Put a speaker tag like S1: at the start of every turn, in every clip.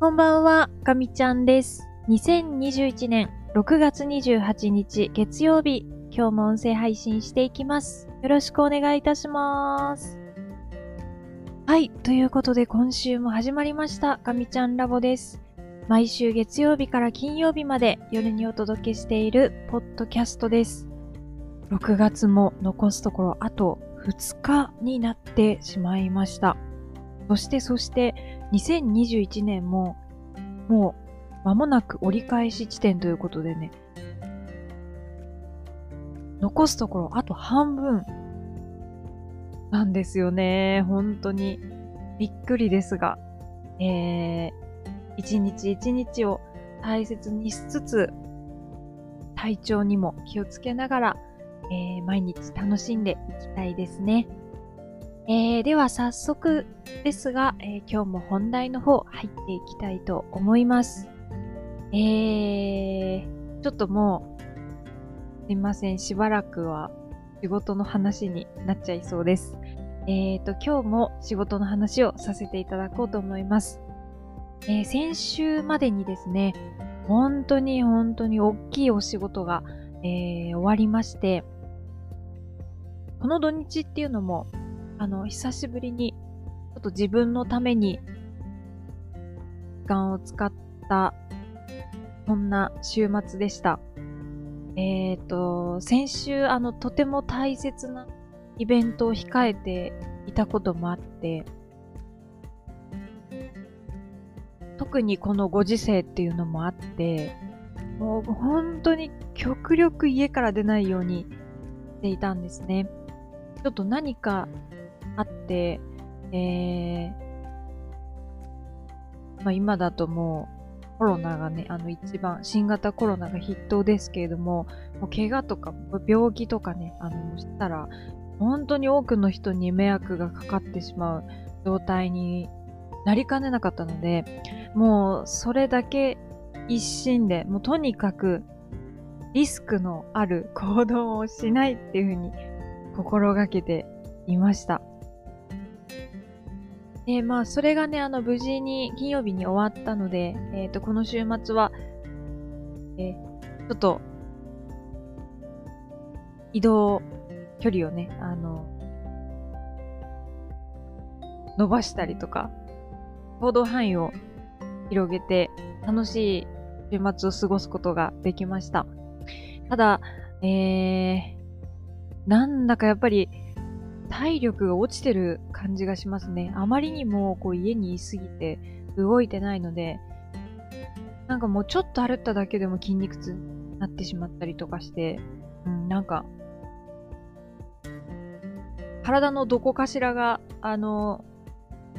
S1: こんばんは、かみちゃんです。2021年6月28日月曜日、今日も音声配信していきます。よろしくお願いいたします。はい、ということで今週も始まりました、かみちゃんラボです。毎週月曜日から金曜日まで夜にお届けしているポッドキャストです。6月も残すところあと2日になってしまいました。そしてそして2021年ももう間もなく折り返し地点ということでね、残すところあと半分なんですよね。本当にびっくりですが、えー、一日一日を大切にしつつ、体調にも気をつけながら、えー毎日楽しんでいきたいですね。えーでは早速ですが、えー今日も本題の方入っていきたいと思います。えー、ちょっともう、すいません、しばらくは仕事の話になっちゃいそうです。えーと、今日も仕事の話をさせていただこうと思います。えー先週までにですね、本当に本当に大きいお仕事が、えー終わりまして、この土日っていうのも、あの、久しぶりに、ちょっと自分のために、時間を使った、そんな週末でした。えっ、と、先週、あの、とても大切なイベントを控えていたこともあって、特にこのご時世っていうのもあって、もう本当に極力家から出ないようにしていたんですね。ちょっと何か、えー、まあ今だともうコロナがね、あの一番新型コロナが筆頭ですけれども、もう怪我とか病気とかね、あのしたら本当に多くの人に迷惑がかかってしまう状態になりかねなかったので、もうそれだけ一心で、もうとにかくリスクのある行動をしないっていうふうに心がけていました。で、まあ、それがね、あの、無事に金曜日に終わったので、えっ、と、この週末は、えーちょっと、移動距離をね、あの、伸ばしたりとか、行動範囲を広げて、楽しい週末を過ごすことができました。ただ、えー、なんだかやっぱり体力が落ちてる感じがしますね。あまりにもこう家にいすぎて動いてないので、なんかもうちょっと歩っただけでも筋肉痛になってしまったりとかして、うん、なんか、体のどこかしらが、あの、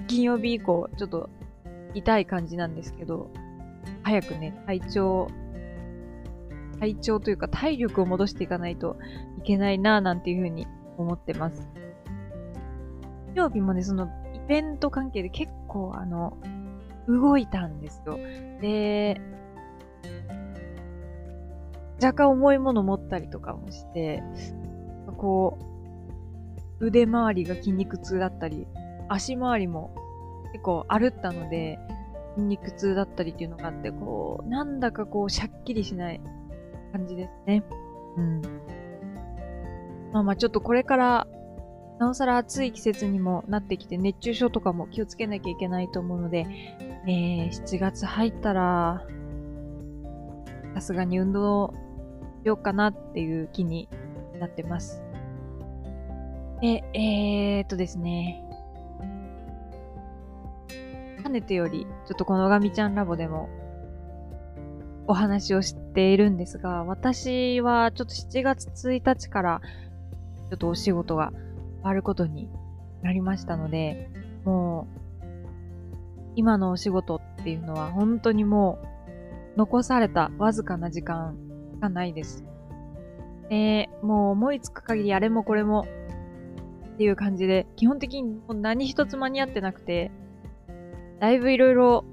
S1: 金曜日以降、ちょっと痛い感じなんですけど、早くね、体調、体調というか体力を戻していかないといけないなぁなんていうふうに思ってます。曜日もね、そのイベント関係で結構あの、動いたんですよ。で、若干重いもの持ったりとかもして、こう、腕周りが筋肉痛だったり、足周りも結構歩ったので、筋肉痛だったりっていうのがあって、こう、なんだかこう、シャッキリしない感じですね。うん。まあまあちょっとこれから、なおさら暑い季節にもなってきて、熱中症とかも気をつけなきゃいけないと思うので、えー、7月入ったら、さすがに運動しようかなっていう気になってます。で、えーっとですね、かねてより、ちょっとこのガミちゃんラボでもお話をしているんですが、私はちょっと7月1日からちょっとお仕事が変わることになりましたので、もう今のお仕事っていうのは本当にもう残されたわずかな時間がないです。で、もう思いつく限りあれもこれもっていう感じで、基本的にもう何一つ間に合ってなくて、だいぶいろいろ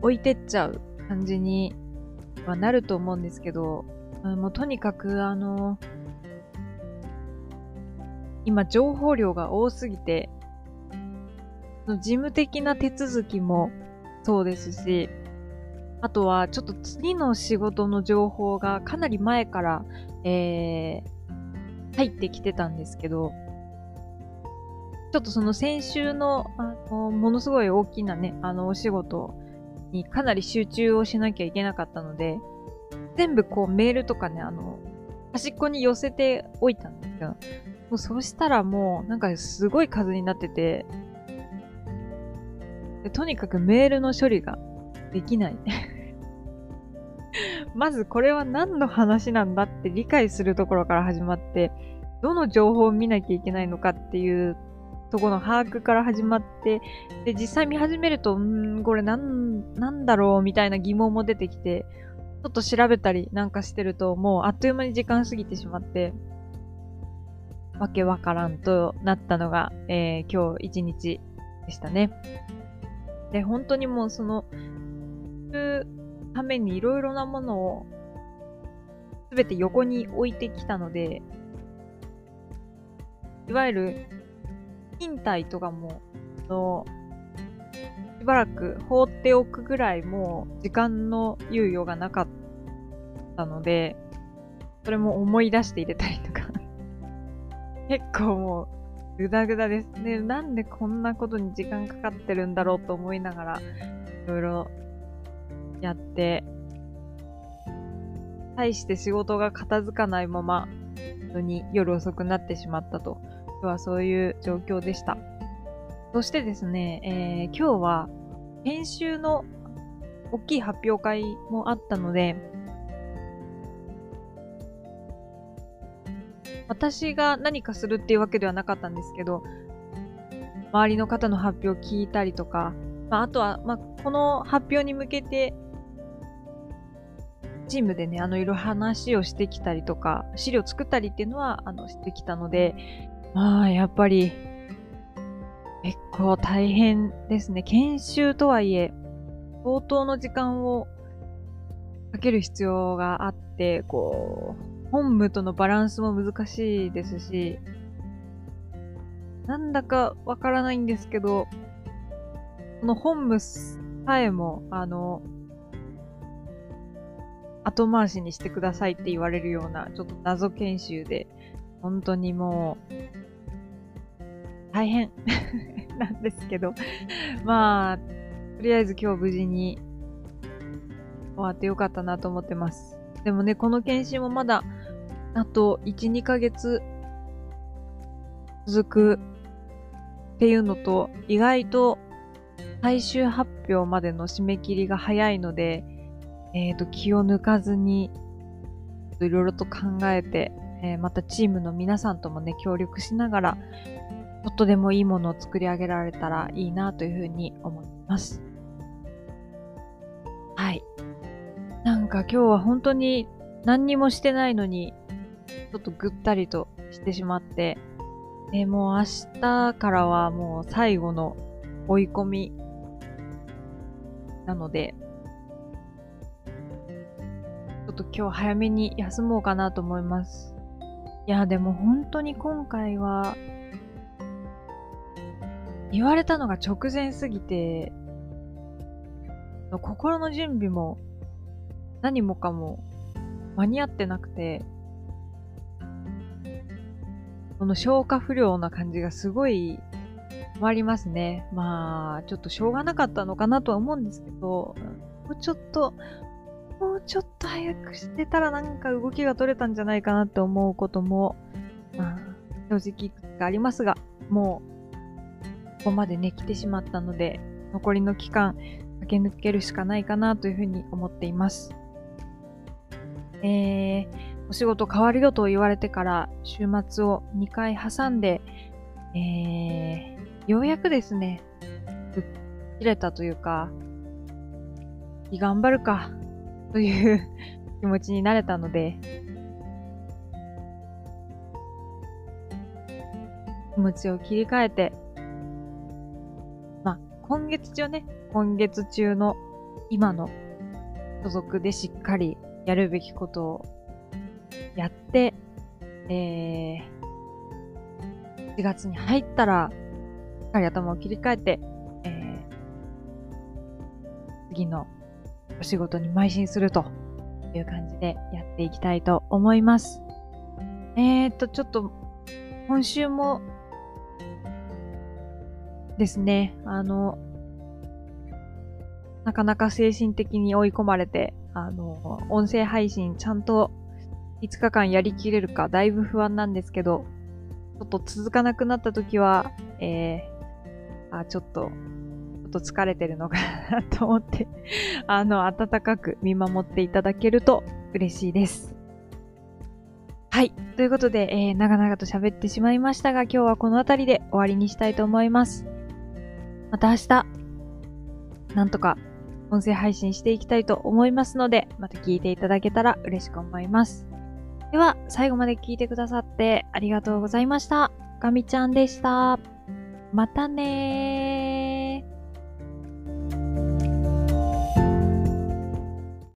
S1: 置いてっちゃう感じにはなると思うんですけど、もうとにかくあの、今情報量が多すぎて、事務的な手続きもそうですし、あとはちょっと次の仕事の情報がかなり前から、えー、入ってきてたんですけど、ちょっとその先週の、あの、ものすごい大きなね、あの、お仕事にかなり集中をしなきゃいけなかったので、全部こうメールとかね、あの、端っこに寄せておいたんですよ。もうそうしたらもう、なんかすごい数になってて、でとにかくメールの処理ができない。まずこれは何の話なんだって理解するところから始まって、どの情報を見なきゃいけないのかっていうとこの把握から始まって、で、実際見始めると、んー、これなん、なんだろうみたいな疑問も出てきて、ちょっと調べたりなんかしてると、もうあっという間に時間過ぎてしまって、わけわからんとなったのが、えー、今日一日でしたね。で、本当にもうその、るためにいろいろなものをすべて横に置いてきたので、いわゆる勤怠とかも、の、しばらく放っておくぐらいもう時間の猶予がなかったので、それも思い出して入れたりとか結構もう、ぐだぐだですね。なんでこんなことに時間かかってるんだろうと思いながら、いろいろやって、対して仕事が片付かないまま、本当に夜遅くなってしまったと。今日はそういう状況でした。そしてですね、えー、今日は編集の大きい発表会もあったので、私が何かするっていうわけではなかったんですけど、周りの方の発表を聞いたりとか、まあ、あとは、まあ、この発表に向けて、チームでね、あの、いろいろ話をしてきたりとか、資料作ったりっていうのは、あの、してきたので、まあ、やっぱり、結構大変ですね。研修とはいえ、相当の時間をかける必要があって、こう、本部とのバランスも難しいですし、なんだかわからないんですけど、この本部さえも、あの、後回しにしてくださいって言われるような、ちょっと謎研修で、本当にもう、大変 なんですけど、まあ、とりあえず今日無事に終わってよかったなと思ってます。でもね、この検診もまだ、あと1、2ヶ月続くっていうのと、意外と最終発表までの締め切りが早いので、えっ、ー、と、気を抜かずに、いろいろと考えて、えー、またチームの皆さんともね、協力しながら、ちょっとでもいいものを作り上げられたらいいなというふうに思います。はい。なんか今日は本当に何にもしてないのに、ょっとぐったりとしてしまって、でもう明日からはもう最後の追い込みなので、ちょっと今日早めに休もうかなと思います。いや、でも本当に今回は言われたのが直前すぎて、心の準備も何もかも間に合ってなくて、この消化不良な感じがすごい困りますね。まあ、ちょっとしょうがなかったのかなとは思うんですけど、もうちょっと、もうちょっと早くしてたらなんか動きが取れたんじゃないかなって思うことも、まあ、正直ありますが、もうこまでね、来てしまったので、残りの期間、駆け抜けるしかないかなというふうに思っています。えー、お仕事変わるよと言われてから週末を2回挟んで、えー、ようやくですね、吹っ切れたというか、頑張るかという 気持ちになれたので、気持ちを切り替えてまあ今月中ね、今月中の今の所属でしっかりやるべきことをやって、えー、4月に入ったら、しっかり頭を切り替えて、次のお仕事に邁進するという感じでやっていきたいと思います。えーっと、ちょっと、今週もですね、あの、なかなか精神的に追い込まれて、あの、音声配信ちゃんと5日間やりきれるかだいぶ不安なんですけど、ちょっと続かなくなった時は、えー、あ、ちょっと、ちょっと疲れてるのかなと思って あの、温かく見守っていただけると嬉しいです。はい。ということで、えー、長々と喋ってしまいましたが、今日はこの辺りで終わりにしたいと思います。また明日、なんとか音声配信していきたいと思いますので、また聞いていただけたら嬉しく思います。では、最後まで聞いてくださってありがとうございました。ガミちゃんでした。またねー。